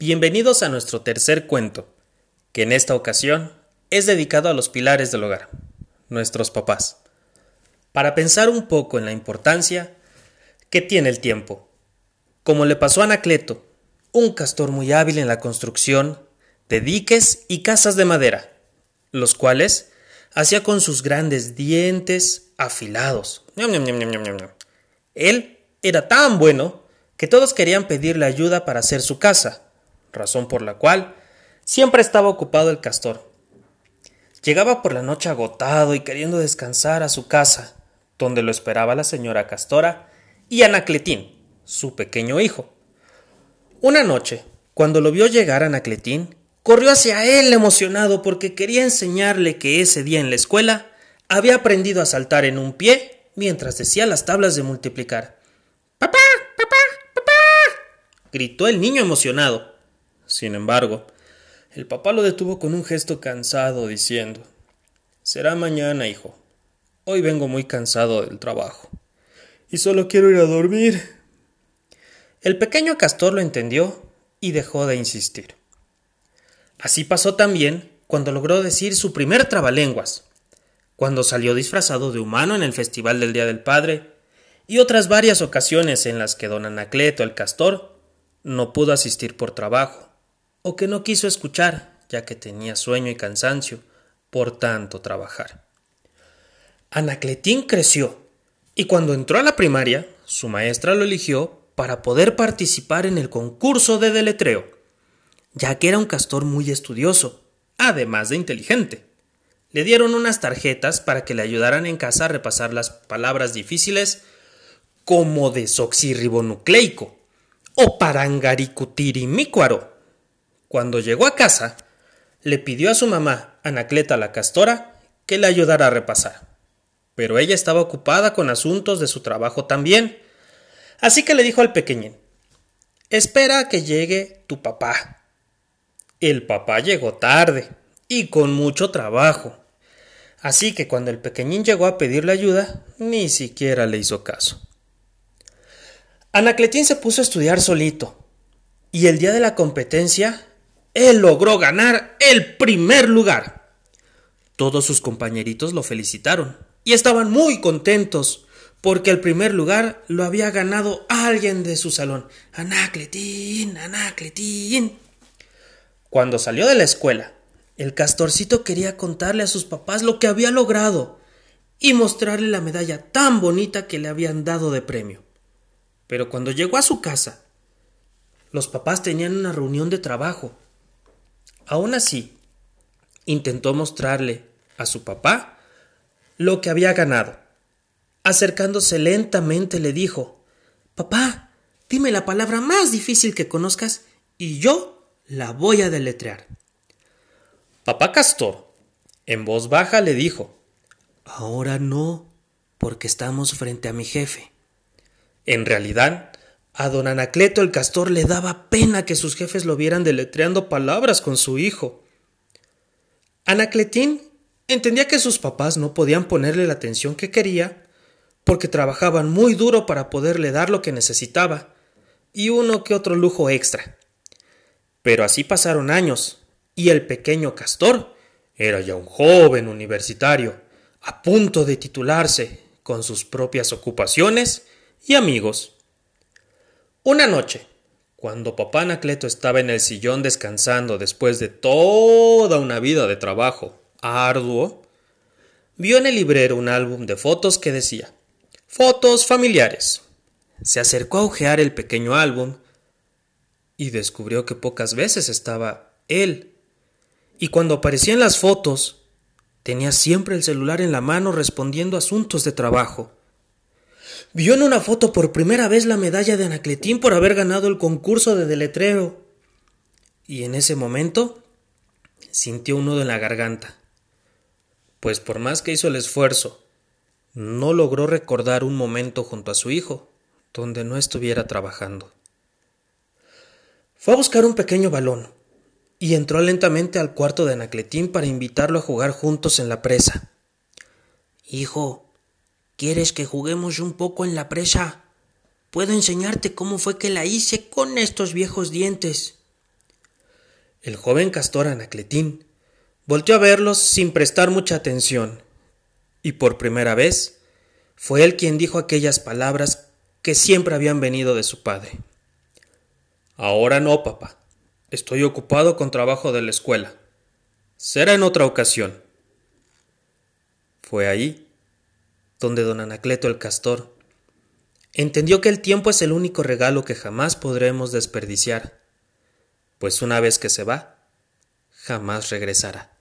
Bienvenidos a nuestro tercer cuento, que en esta ocasión es dedicado a los pilares del hogar, nuestros papás, para pensar un poco en la importancia que tiene el tiempo, como le pasó a Anacleto, un castor muy hábil en la construcción de diques y casas de madera, los cuales hacía con sus grandes dientes afilados. Él era tan bueno que todos querían pedirle ayuda para hacer su casa, razón por la cual siempre estaba ocupado el castor. Llegaba por la noche agotado y queriendo descansar a su casa, donde lo esperaba la señora Castora y Anacletín, su pequeño hijo. Una noche, cuando lo vio llegar Anacletín, corrió hacia él emocionado porque quería enseñarle que ese día en la escuela había aprendido a saltar en un pie mientras decía las tablas de multiplicar. ¡Papá! gritó el niño emocionado. Sin embargo, el papá lo detuvo con un gesto cansado, diciendo Será mañana, hijo. Hoy vengo muy cansado del trabajo. Y solo quiero ir a dormir. El pequeño castor lo entendió y dejó de insistir. Así pasó también cuando logró decir su primer trabalenguas, cuando salió disfrazado de humano en el Festival del Día del Padre, y otras varias ocasiones en las que don Anacleto el castor no pudo asistir por trabajo, o que no quiso escuchar, ya que tenía sueño y cansancio por tanto trabajar. Anacletín creció, y cuando entró a la primaria, su maestra lo eligió para poder participar en el concurso de deletreo, ya que era un castor muy estudioso, además de inteligente. Le dieron unas tarjetas para que le ayudaran en casa a repasar las palabras difíciles como desoxirribonucleico, o parangaricutirimícuaro. Cuando llegó a casa, le pidió a su mamá, Anacleta la Castora, que le ayudara a repasar. Pero ella estaba ocupada con asuntos de su trabajo también. Así que le dijo al pequeñín, espera a que llegue tu papá. El papá llegó tarde y con mucho trabajo. Así que cuando el pequeñín llegó a pedirle ayuda, ni siquiera le hizo caso. Anacletín se puso a estudiar solito, y el día de la competencia, él logró ganar el primer lugar. Todos sus compañeritos lo felicitaron, y estaban muy contentos, porque el primer lugar lo había ganado alguien de su salón. Anacletín, Anacletín. Cuando salió de la escuela, el castorcito quería contarle a sus papás lo que había logrado y mostrarle la medalla tan bonita que le habían dado de premio. Pero cuando llegó a su casa, los papás tenían una reunión de trabajo. Aún así, intentó mostrarle a su papá lo que había ganado. Acercándose lentamente le dijo Papá, dime la palabra más difícil que conozcas y yo la voy a deletrear. Papá Castor, en voz baja, le dijo Ahora no, porque estamos frente a mi jefe. En realidad, a don Anacleto el castor le daba pena que sus jefes lo vieran deletreando palabras con su hijo. Anacletín entendía que sus papás no podían ponerle la atención que quería, porque trabajaban muy duro para poderle dar lo que necesitaba, y uno que otro lujo extra. Pero así pasaron años, y el pequeño castor era ya un joven universitario, a punto de titularse, con sus propias ocupaciones y amigos. Una noche, cuando papá Anacleto estaba en el sillón descansando después de toda una vida de trabajo arduo, vio en el librero un álbum de fotos que decía Fotos familiares. Se acercó a ojear el pequeño álbum y descubrió que pocas veces estaba él. Y cuando aparecían las fotos, tenía siempre el celular en la mano respondiendo asuntos de trabajo vio en una foto por primera vez la medalla de Anacletín por haber ganado el concurso de deletreo. Y en ese momento sintió un nudo en la garganta, pues por más que hizo el esfuerzo, no logró recordar un momento junto a su hijo donde no estuviera trabajando. Fue a buscar un pequeño balón y entró lentamente al cuarto de Anacletín para invitarlo a jugar juntos en la presa. Hijo, ¿Quieres que juguemos un poco en la presa? Puedo enseñarte cómo fue que la hice con estos viejos dientes. El joven castor Anacletín volteó a verlos sin prestar mucha atención, y por primera vez fue él quien dijo aquellas palabras que siempre habían venido de su padre. Ahora no, papá. Estoy ocupado con trabajo de la escuela. Será en otra ocasión. Fue ahí donde don Anacleto el castor entendió que el tiempo es el único regalo que jamás podremos desperdiciar, pues una vez que se va, jamás regresará.